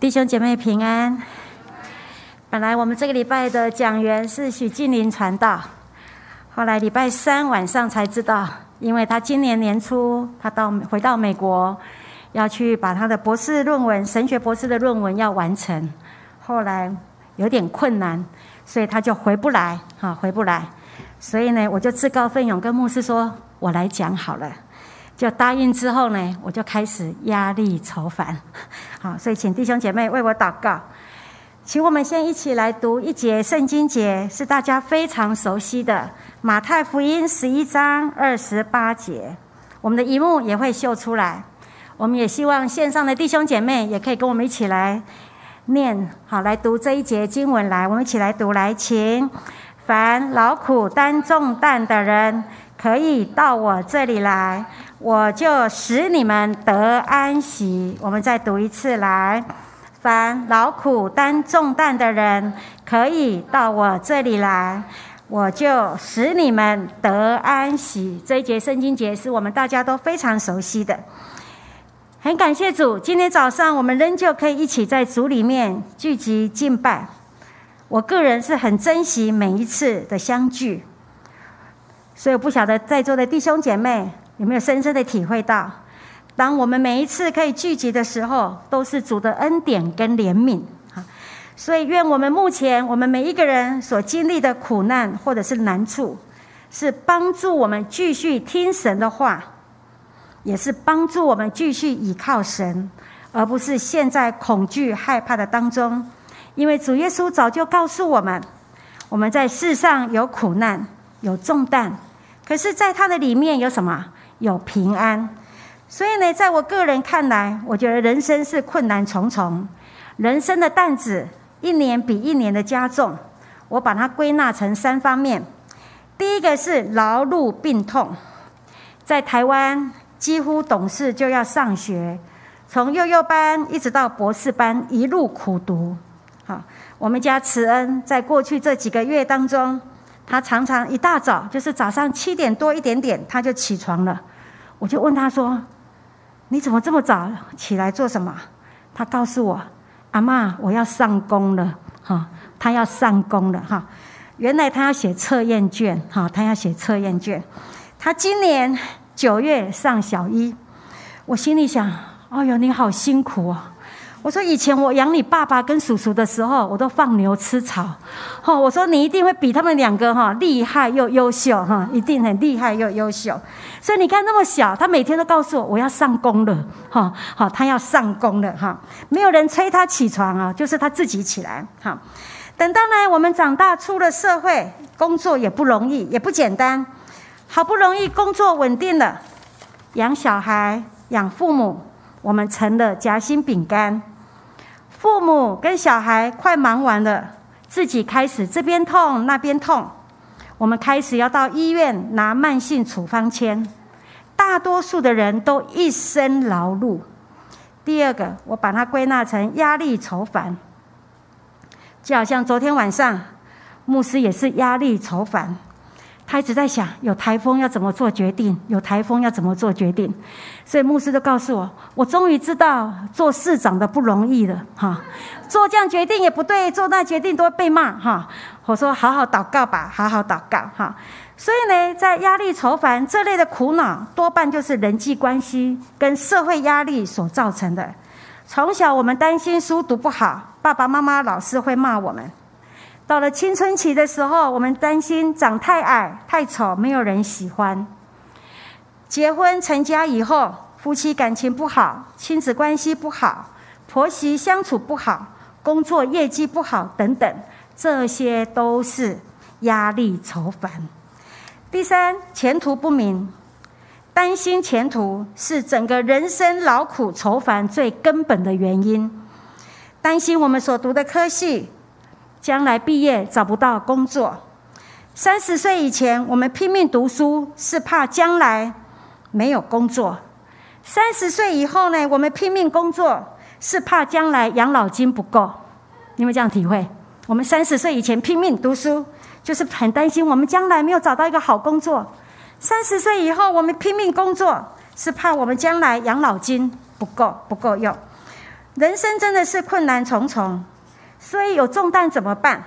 弟兄姐妹平安。本来我们这个礼拜的讲员是许静林传道，后来礼拜三晚上才知道，因为他今年年初他到回到美国，要去把他的博士论文、神学博士的论文要完成，后来有点困难，所以他就回不来，哈，回不来。所以呢，我就自告奋勇跟牧师说：“我来讲好了。”就答应之后呢，我就开始压力愁烦。好，所以请弟兄姐妹为我祷告。请我们先一起来读一节圣经节，是大家非常熟悉的《马太福音》十一章二十八节。我们的一幕也会秀出来。我们也希望线上的弟兄姐妹也可以跟我们一起来念，好，来读这一节经文。来，我们一起来读。来，请凡劳苦担重担的人，可以到我这里来。我就使你们得安息。我们再读一次来，凡劳苦担重担的人，可以到我这里来，我就使你们得安息。这一节圣经节是我们大家都非常熟悉的。很感谢主，今天早上我们仍旧可以一起在主里面聚集敬拜。我个人是很珍惜每一次的相聚，所以不晓得在座的弟兄姐妹。有没有深深的体会到，当我们每一次可以聚集的时候，都是主的恩典跟怜悯啊！所以，愿我们目前我们每一个人所经历的苦难或者是难处，是帮助我们继续听神的话，也是帮助我们继续倚靠神，而不是陷在恐惧害怕的当中。因为主耶稣早就告诉我们，我们在世上有苦难、有重担，可是在他的里面有什么？有平安，所以呢，在我个人看来，我觉得人生是困难重重，人生的担子一年比一年的加重。我把它归纳成三方面：第一个是劳碌病痛，在台湾几乎懂事就要上学，从幼幼班一直到博士班一路苦读。好，我们家慈恩在过去这几个月当中，他常常一大早就是早上七点多一点点他就起床了。我就问他说：“你怎么这么早起来做什么？”他告诉我：“阿妈，我要上工了。”哈，他要上工了。哈，原来他要写测验卷。哈，他要写测验卷。他今年九月上小一。我心里想：“哎呦，你好辛苦哦。”我说：“以前我养你爸爸跟叔叔的时候，我都放牛吃草。”哈，我说：“你一定会比他们两个哈厉害又优秀哈，一定很厉害又优秀。”所以你看那么小，他每天都告诉我我要上工了哈，好，他要上工了哈，没有人催他起床啊，就是他自己起来哈。等到呢，我们长大出了社会，工作也不容易，也不简单，好不容易工作稳定了，养小孩、养父母，我们成了夹心饼干。父母跟小孩快忙完了，自己开始这边痛那边痛。我们开始要到医院拿慢性处方签，大多数的人都一身劳碌。第二个，我把它归纳成压力愁烦，就好像昨天晚上，牧师也是压力愁烦。他一直在想，有台风要怎么做决定？有台风要怎么做决定？所以牧师就告诉我，我终于知道做市长的不容易了，哈，做这样决定也不对，做那决定都会被骂，哈。我说好好祷告吧，好好祷告，哈。所以呢，在压力愁烦这类的苦恼，多半就是人际关系跟社会压力所造成的。从小我们担心书读不好，爸爸妈妈、老师会骂我们。到了青春期的时候，我们担心长太矮、太丑，没有人喜欢。结婚成家以后，夫妻感情不好，亲子关系不好，婆媳相处不好，工作业绩不好，等等，这些都是压力愁烦。第三，前途不明，担心前途是整个人生劳苦愁烦最根本的原因。担心我们所读的科系。将来毕业找不到工作，三十岁以前我们拼命读书是怕将来没有工作；三十岁以后呢，我们拼命工作是怕将来养老金不够。你们这样体会？我们三十岁以前拼命读书，就是很担心我们将来没有找到一个好工作；三十岁以后我们拼命工作，是怕我们将来养老金不够不够用。人生真的是困难重重，所以有重担怎么办？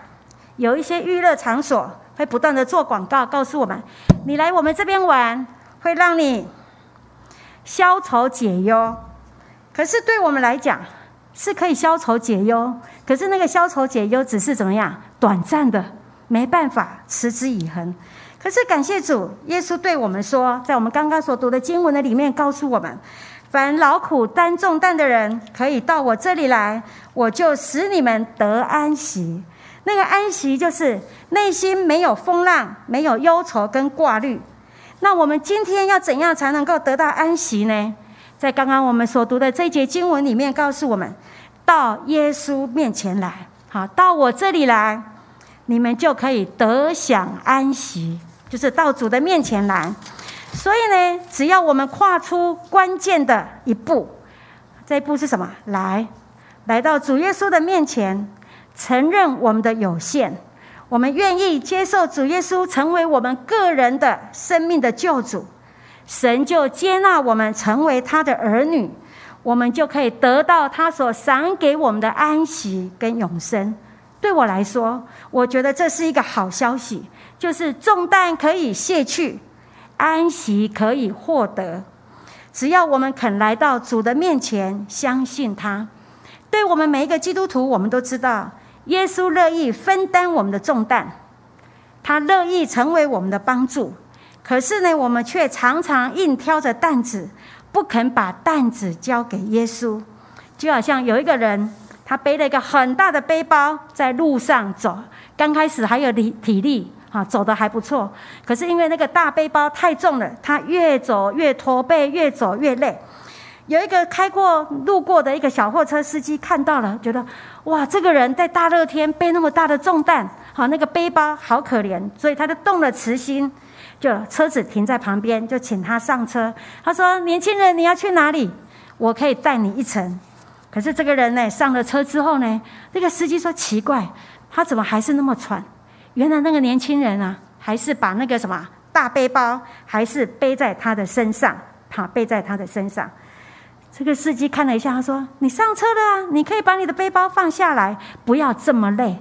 有一些娱乐场所会不断的做广告，告诉我们：你来我们这边玩，会让你消愁解忧。可是对我们来讲，是可以消愁解忧。可是那个消愁解忧只是怎么样？短暂的，没办法持之以恒。可是感谢主，耶稣对我们说，在我们刚刚所读的经文的里面，告诉我们。凡劳苦担重担的人，可以到我这里来，我就使你们得安息。那个安息，就是内心没有风浪，没有忧愁跟挂虑。那我们今天要怎样才能够得到安息呢？在刚刚我们所读的这节经文里面，告诉我们：到耶稣面前来，好，到我这里来，你们就可以得享安息，就是到主的面前来。所以呢，只要我们跨出关键的一步，这一步是什么？来，来到主耶稣的面前，承认我们的有限，我们愿意接受主耶稣成为我们个人的生命的救主，神就接纳我们成为他的儿女，我们就可以得到他所赏给我们的安息跟永生。对我来说，我觉得这是一个好消息，就是重担可以卸去。安息可以获得，只要我们肯来到主的面前，相信他。对我们每一个基督徒，我们都知道，耶稣乐意分担我们的重担，他乐意成为我们的帮助。可是呢，我们却常常硬挑着担子，不肯把担子交给耶稣。就好像有一个人，他背了一个很大的背包在路上走，刚开始还有体体力。啊，走的还不错，可是因为那个大背包太重了，他越走越驼背，越走越累。有一个开过路过的一个小货车司机看到了，觉得哇，这个人在大热天背那么大的重担，好，那个背包好可怜，所以他就动了慈心，就车子停在旁边，就请他上车。他说：“年轻人，你要去哪里？我可以带你一程。”可是这个人呢，上了车之后呢，那个司机说：“奇怪，他怎么还是那么喘？”原来那个年轻人啊，还是把那个什么大背包，还是背在他的身上，他背在他的身上。这个司机看了一下，他说：“你上车了啊，你可以把你的背包放下来，不要这么累。”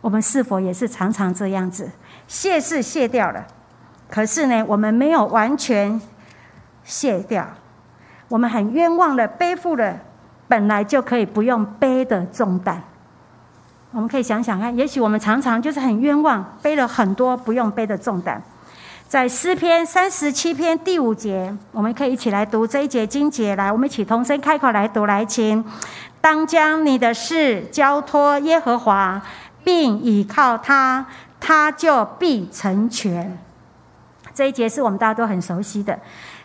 我们是否也是常常这样子？卸是卸掉了，可是呢，我们没有完全卸掉，我们很冤枉的背负了本来就可以不用背的重担。我们可以想想看，也许我们常常就是很冤枉，背了很多不用背的重担。在诗篇三十七篇第五节，我们可以一起来读这一节经节。来，我们一起同声开口来读，来，请当将你的事交托耶和华，并倚靠他，他就必成全。这一节是我们大家都很熟悉的。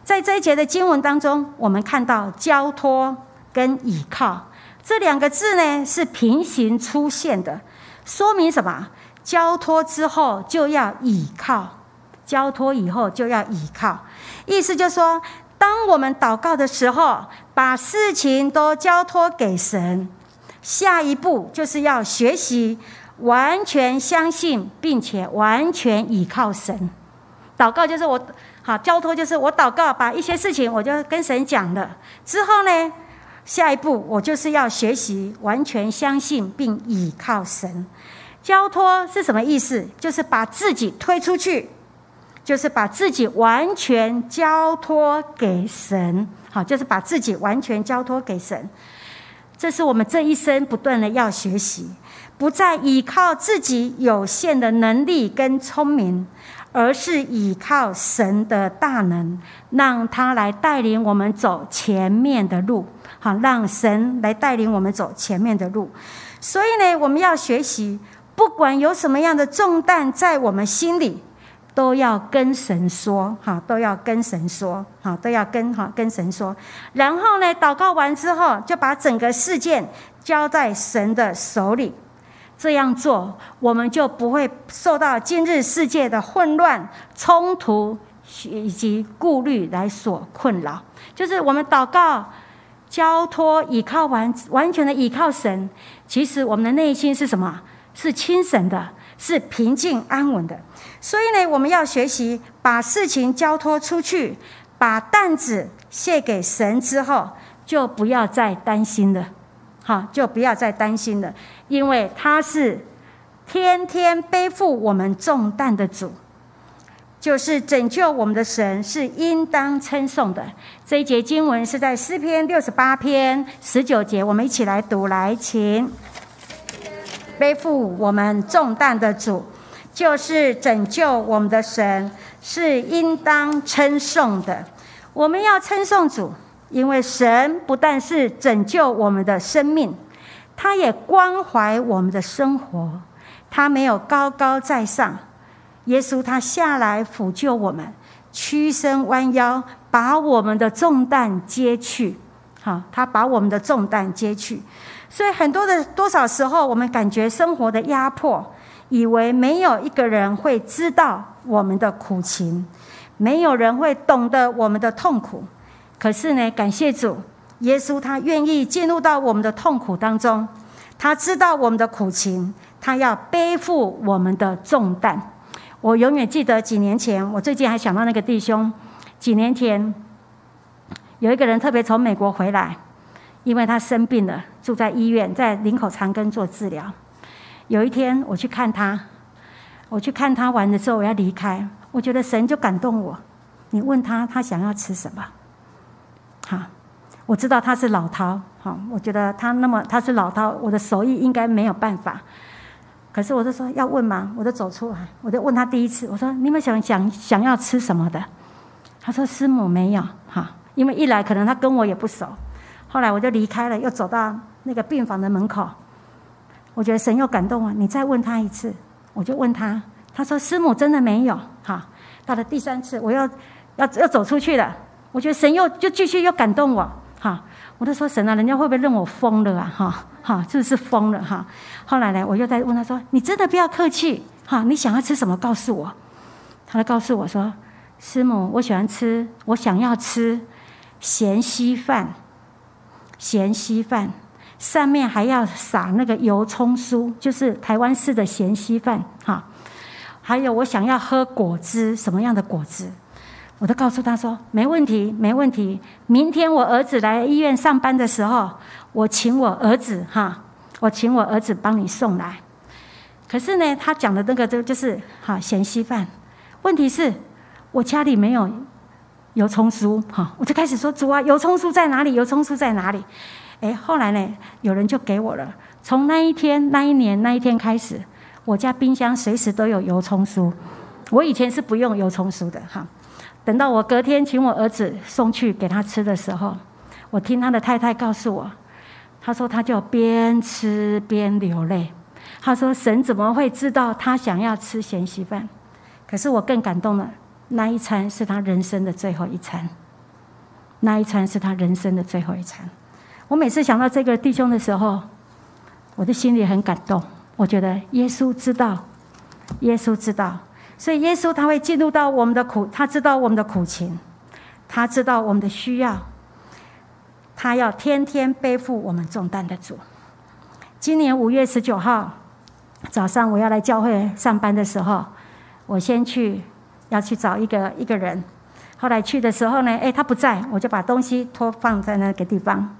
在这一节的经文当中，我们看到交托跟倚靠。这两个字呢是平行出现的，说明什么？交托之后就要倚靠，交托以后就要倚靠。意思就是说，当我们祷告的时候，把事情都交托给神，下一步就是要学习完全相信，并且完全倚靠神。祷告就是我好交托，就是我祷告，把一些事情我就跟神讲了之后呢。下一步，我就是要学习完全相信并倚靠神。交托是什么意思？就是把自己推出去，就是把自己完全交托给神。好，就是把自己完全交托给神。这是我们这一生不断的要学习，不再依靠自己有限的能力跟聪明，而是依靠神的大能，让他来带领我们走前面的路。好，让神来带领我们走前面的路。所以呢，我们要学习，不管有什么样的重担在我们心里，都要跟神说，哈，都要跟神说，哈，都要跟哈跟神说。然后呢，祷告完之后，就把整个事件交在神的手里。这样做，我们就不会受到今日世界的混乱、冲突以及顾虑来所困扰。就是我们祷告。交托依靠完完全的依靠神，其实我们的内心是什么？是清神的，是平静安稳的。所以呢，我们要学习把事情交托出去，把担子卸给神之后，就不要再担心了。哈，就不要再担心了，因为他是天天背负我们重担的主，就是拯救我们的神，是应当称颂的。这一节经文是在诗篇六十八篇十九节，我们一起来读，来，请背负我们重担的主，就是拯救我们的神，是应当称颂的。我们要称颂主。因为神不但是拯救我们的生命，他也关怀我们的生活。他没有高高在上，耶稣他下来抚救我们，屈身弯腰，把我们的重担接去。好，他把我们的重担接去。所以很多的多少时候，我们感觉生活的压迫，以为没有一个人会知道我们的苦情，没有人会懂得我们的痛苦。可是呢，感谢主，耶稣他愿意进入到我们的痛苦当中，他知道我们的苦情，他要背负我们的重担。我永远记得几年前，我最近还想到那个弟兄，几年前有一个人特别从美国回来，因为他生病了，住在医院，在林口长庚做治疗。有一天我去看他，我去看他完的时候，我要离开，我觉得神就感动我。你问他，他想要吃什么？我知道他是老饕，哈，我觉得他那么他是老饕，我的手艺应该没有办法。可是我就说要问嘛，我就走出来，我就问他第一次，我说你们想想想要吃什么的？他说师母没有，哈，因为一来可能他跟我也不熟。后来我就离开了，又走到那个病房的门口，我觉得神又感动我，你再问他一次，我就问他，他说师母真的没有，哈，到了第三次，我要要要走出去了。我觉得神又就继续又感动我，哈！我都说神啊，人家会不会认我疯了啊？哈，哈，是不是疯了？哈！后来呢，我又在问他说：“你真的不要客气，哈！你想要吃什么？告诉我。”他就告诉我说：“师母，我喜欢吃，我想要吃咸稀饭，咸稀饭上面还要撒那个油葱酥，就是台湾式的咸稀饭，哈！还有我想要喝果汁，什么样的果汁？”我都告诉他说：“没问题，没问题。明天我儿子来医院上班的时候，我请我儿子哈，我请我儿子帮你送来。可是呢，他讲的那个就就是哈咸稀饭。问题是，我家里没有油葱酥哈，我就开始说主啊，油葱酥在哪里？油葱酥在哪里？哎，后来呢，有人就给我了。从那一天、那一年、那一天开始，我家冰箱随时都有油葱酥。我以前是不用油葱酥的哈。”等到我隔天请我儿子送去给他吃的时候，我听他的太太告诉我，他说他就边吃边流泪。他说神怎么会知道他想要吃咸稀饭？可是我更感动了，那一餐是他人生的最后一餐，那一餐是他人生的最后一餐。我每次想到这个弟兄的时候，我的心里很感动。我觉得耶稣知道，耶稣知道。所以耶稣他会进入到我们的苦，他知道我们的苦情，他知道我们的需要，他要天天背负我们重担的主。今年五月十九号早上，我要来教会上班的时候，我先去要去找一个一个人，后来去的时候呢，哎，他不在，我就把东西托放在那个地方。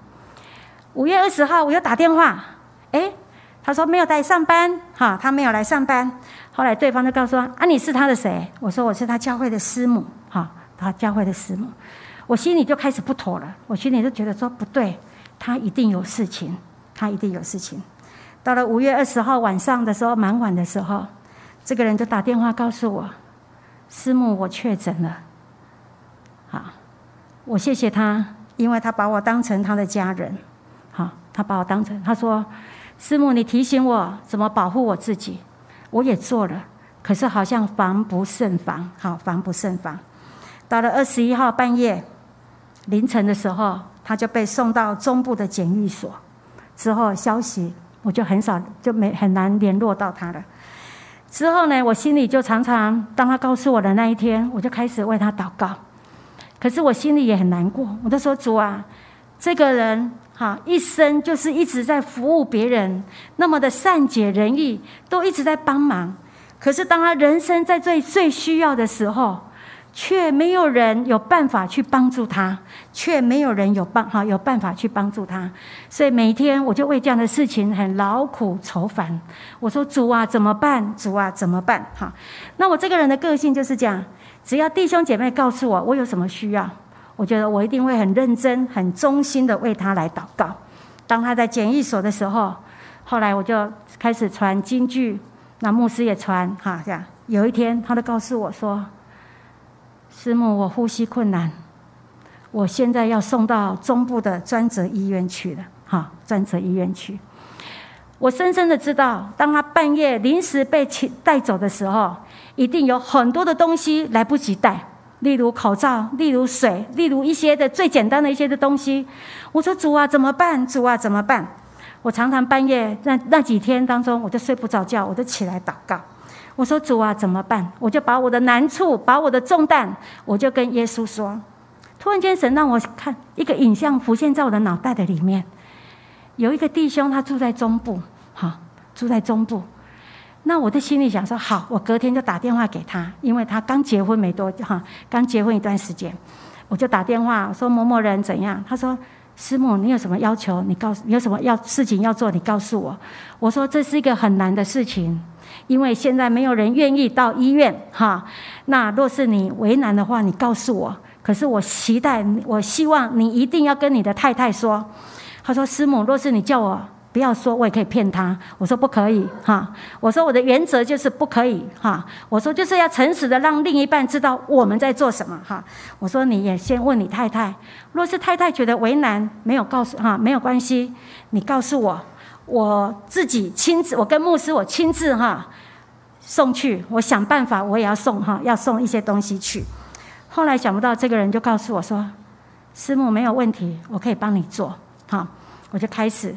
五月二十号，我又打电话，他说没有来上班，哈，他没有来上班。后来对方就告诉说：“啊，你是他的谁？”我说：“我是他教会的师母，哈，他教会的师母。”我心里就开始不妥了，我心里就觉得说不对，他一定有事情，他一定有事情。到了五月二十号晚上的时候，蛮晚的时候，这个人就打电话告诉我：“师母，我确诊了。”好，我谢谢他，因为他把我当成他的家人，好，他把我当成他说。师母，你提醒我怎么保护我自己，我也做了，可是好像防不胜防，好防不胜防。到了二十一号半夜凌晨的时候，他就被送到中部的检疫所。之后消息我就很少就没很难联络到他了。之后呢，我心里就常常当他告诉我的那一天，我就开始为他祷告。可是我心里也很难过，我就说主啊，这个人。哈，一生就是一直在服务别人，那么的善解人意，都一直在帮忙。可是当他人生在最最需要的时候，却没有人有办法去帮助他，却没有人有办哈有办法去帮助他，所以每一天我就为这样的事情很劳苦愁烦。我说主啊，怎么办？主啊，怎么办？哈，那我这个人的个性就是这样，只要弟兄姐妹告诉我我有什么需要，我觉得我一定会很认真、很忠心的为他来祷告。当他在检疫所的时候，后来我就开始传京剧，那牧师也传哈这样。有一天，他就告诉我说。师母，我呼吸困难，我现在要送到中部的专责医院去了。哈，专责医院去。我深深的知道，当他半夜临时被请带走的时候，一定有很多的东西来不及带，例如口罩，例如水，例如一些的最简单的一些的东西。我说主啊，怎么办？主啊，怎么办？我常常半夜那那几天当中，我就睡不着觉，我就起来祷告。我说主啊，怎么办？我就把我的难处，把我的重担，我就跟耶稣说。突然间，神让我看一个影像浮现在我的脑袋的里面，有一个弟兄，他住在中部，哈，住在中部。那我的心里想说，好，我隔天就打电话给他，因为他刚结婚没多久哈，刚结婚一段时间，我就打电话说某某人怎样？他说师母，你有什么要求？你告诉，你有什么要事情要做？你告诉我。我说这是一个很难的事情。因为现在没有人愿意到医院，哈。那若是你为难的话，你告诉我。可是我期待，我希望你一定要跟你的太太说。他说：“师母，若是你叫我不要说，我也可以骗他。”我说：“不可以，哈。”我说：“我的原则就是不可以，哈。”我说：“就是要诚实的让另一半知道我们在做什么，哈。”我说：“你也先问你太太，若是太太觉得为难，没有告诉哈，没有关系，你告诉我。”我自己亲自，我跟牧师，我亲自哈送去。我想办法，我也要送哈，要送一些东西去。后来想不到，这个人就告诉我说：“师母没有问题，我可以帮你做。”哈，我就开始。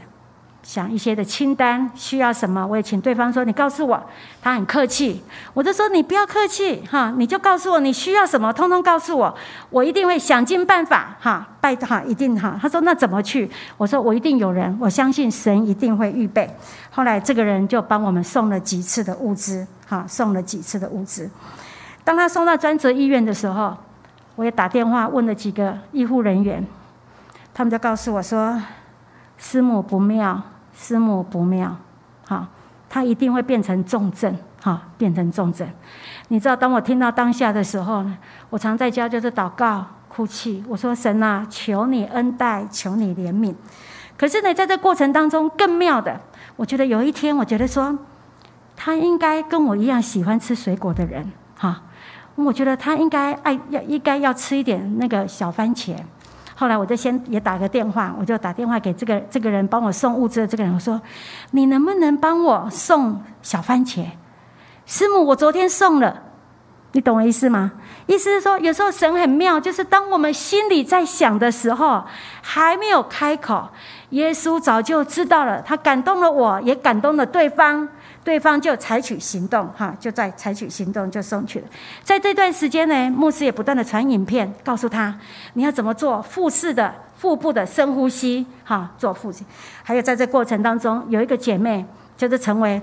想一些的清单需要什么，我也请对方说你告诉我，他很客气，我就说你不要客气哈，你就告诉我你需要什么，通通告诉我，我一定会想尽办法哈，拜哈一定哈。他说那怎么去？我说我一定有人，我相信神一定会预备。后来这个人就帮我们送了几次的物资哈，送了几次的物资。当他送到专责医院的时候，我也打电话问了几个医护人员，他们就告诉我说。师母不妙，师母不妙，好，他一定会变成重症，哈，变成重症。你知道，当我听到当下的时候呢，我常在家就是祷告、哭泣。我说：“神啊，求你恩待，求你怜悯。”可是呢，在这过程当中，更妙的，我觉得有一天，我觉得说，他应该跟我一样喜欢吃水果的人，哈，我觉得他应该爱要应该要吃一点那个小番茄。后来我就先也打个电话，我就打电话给这个这个人帮我送物资的这个人，我说：“你能不能帮我送小番茄？”师母，我昨天送了，你懂我意思吗？意思是说，有时候神很妙，就是当我们心里在想的时候，还没有开口，耶稣早就知道了，他感动了我，也感动了对方。对方就采取行动，哈，就在采取行动就送去了。在这段时间呢，牧师也不断的传影片，告诉他你要怎么做腹式的腹部的深呼吸，哈，做腹肌。还有在这过程当中，有一个姐妹就是成为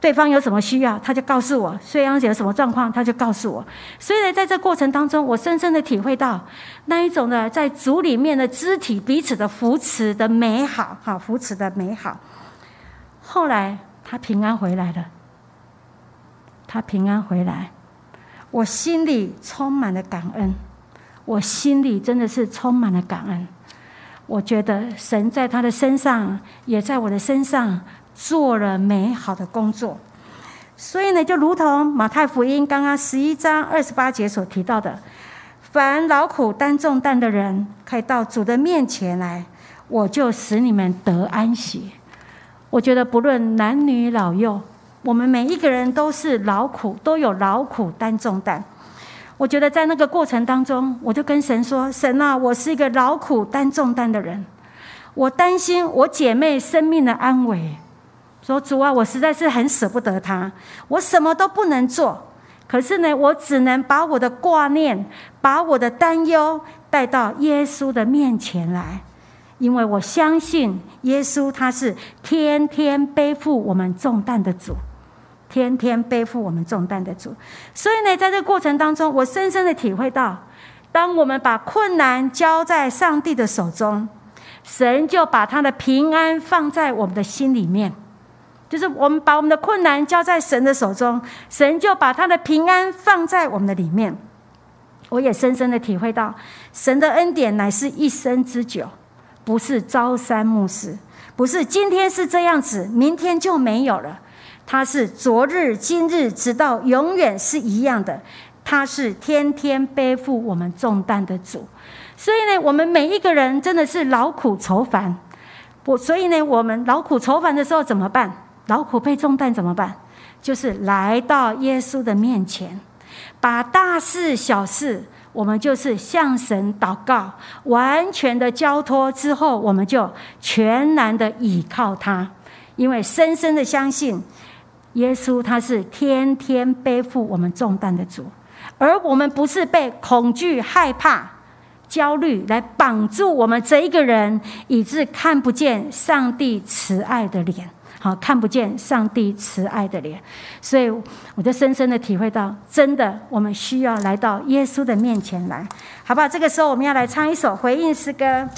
对方有什么需要，她就告诉我；虽然有什么状况，她就告诉我。所以呢在这过程当中，我深深的体会到那一种呢在组里面的肢体彼此的扶持的美好，哈，扶持的美好。后来。他平安回来了，他平安回来，我心里充满了感恩，我心里真的是充满了感恩。我觉得神在他的身上，也在我的身上做了美好的工作。所以呢，就如同马太福音刚刚十一章二十八节所提到的，凡劳苦担重担的人，可以到主的面前来，我就使你们得安息。我觉得不论男女老幼，我们每一个人都是劳苦，都有劳苦担重担。我觉得在那个过程当中，我就跟神说：“神啊，我是一个劳苦担重担的人，我担心我姐妹生命的安危。说主啊，我实在是很舍不得她，我什么都不能做，可是呢，我只能把我的挂念、把我的担忧带到耶稣的面前来。”因为我相信耶稣，他是天天背负我们重担的主，天天背负我们重担的主。所以呢，在这个过程当中，我深深的体会到，当我们把困难交在上帝的手中，神就把他的平安放在我们的心里面。就是我们把我们的困难交在神的手中，神就把他的平安放在我们的里面。我也深深的体会到，神的恩典乃是一生之久，不是朝三暮四，不是今天是这样子，明天就没有了。他是昨日、今日，直到永远是一样的。他是天天背负我们重担的主。所以呢，我们每一个人真的是劳苦愁烦。我所以呢，我们劳苦愁烦的时候怎么办？劳苦背重担怎么办？就是来到耶稣的面前，把大事小事，我们就是向神祷告，完全的交托之后，我们就全然的倚靠他，因为深深的相信耶稣他是天天背负我们重担的主，而我们不是被恐惧、害怕、焦虑来绑住我们这一个人，以致看不见上帝慈爱的脸。好，看不见上帝慈爱的脸，所以我就深深的体会到，真的，我们需要来到耶稣的面前来，好不好？这个时候，我们要来唱一首回应诗歌。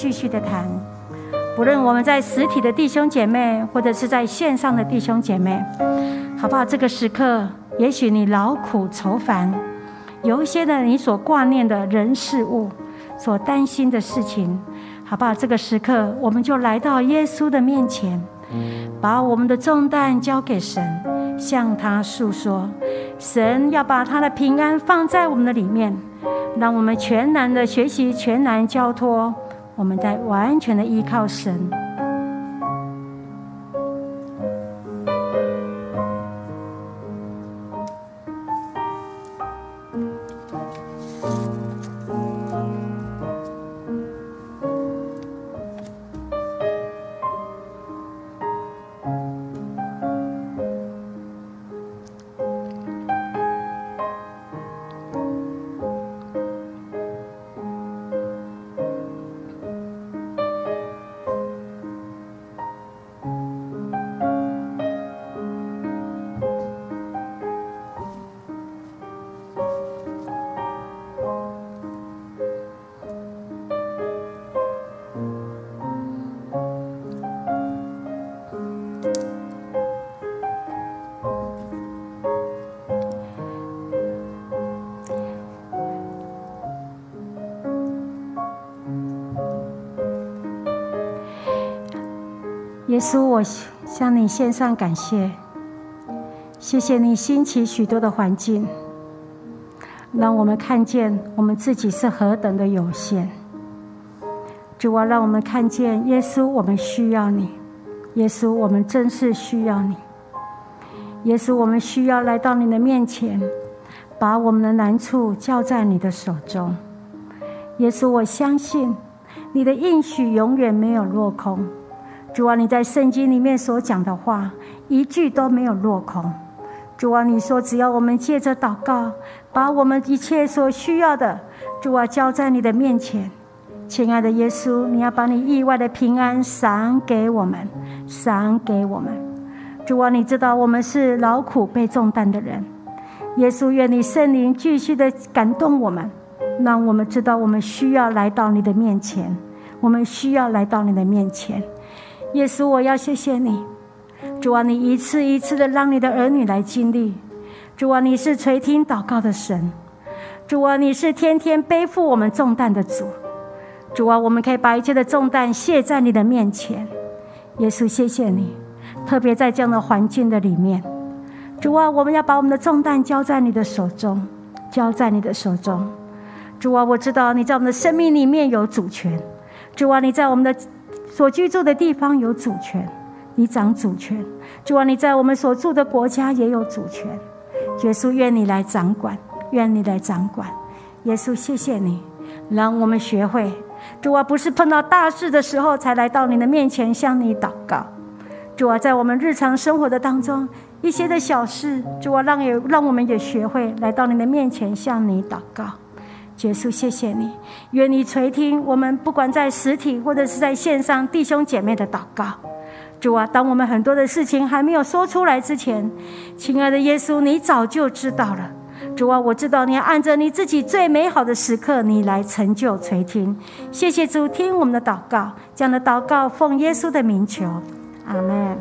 继续的谈。不论我们在实体的弟兄姐妹，或者是在线上的弟兄姐妹，好不好？这个时刻，也许你劳苦愁烦，有一些的你所挂念的人事物，所担心的事情，好不好？这个时刻，我们就来到耶稣的面前，把我们的重担交给神，向他诉说。神要把他的平安放在我们的里面，让我们全然的学习，全然交托。我们在完全的依靠神。稣，我向你献上感谢，谢谢你兴起许多的环境，让我们看见我们自己是何等的有限。主啊，让我们看见耶稣，我们需要你。耶稣，我们真是需要你。耶稣，我们需要来到你的面前，把我们的难处交在你的手中。耶稣，我相信你的应许永远没有落空。主啊，你在圣经里面所讲的话，一句都没有落空。主啊，你说只要我们借着祷告，把我们一切所需要的，主啊，交在你的面前。亲爱的耶稣，你要把你意外的平安赏给我们，赏给我们。主啊，你知道我们是劳苦被重担的人。耶稣，愿你圣灵继续的感动我们，让我们知道我们需要来到你的面前，我们需要来到你的面前。耶稣，我要谢谢你，主啊，你一次一次的让你的儿女来经历，主啊，你是垂听祷告的神，主啊，你是天天背负我们重担的主，主啊，我们可以把一切的重担卸在你的面前，耶稣，谢谢你，特别在这样的环境的里面，主啊，我们要把我们的重担交在你的手中，交在你的手中，主啊，我知道你在我们的生命里面有主权，主啊，你在我们的。所居住的地方有主权，你掌主权。主啊，你在我们所住的国家也有主权。耶稣，愿你来掌管，愿你来掌管。耶稣，谢谢你，让我们学会。主啊，不是碰到大事的时候才来到你的面前向你祷告。主啊，在我们日常生活的当中，一些的小事，主啊，让也让我们也学会来到你的面前向你祷告。结束，谢谢你，愿你垂听我们不管在实体或者是在线上弟兄姐妹的祷告。主啊，当我们很多的事情还没有说出来之前，亲爱的耶稣，你早就知道了。主啊，我知道你要按着你自己最美好的时刻，你来成就垂听。谢谢主，听我们的祷告，这样的祷告奉耶稣的名求，阿门。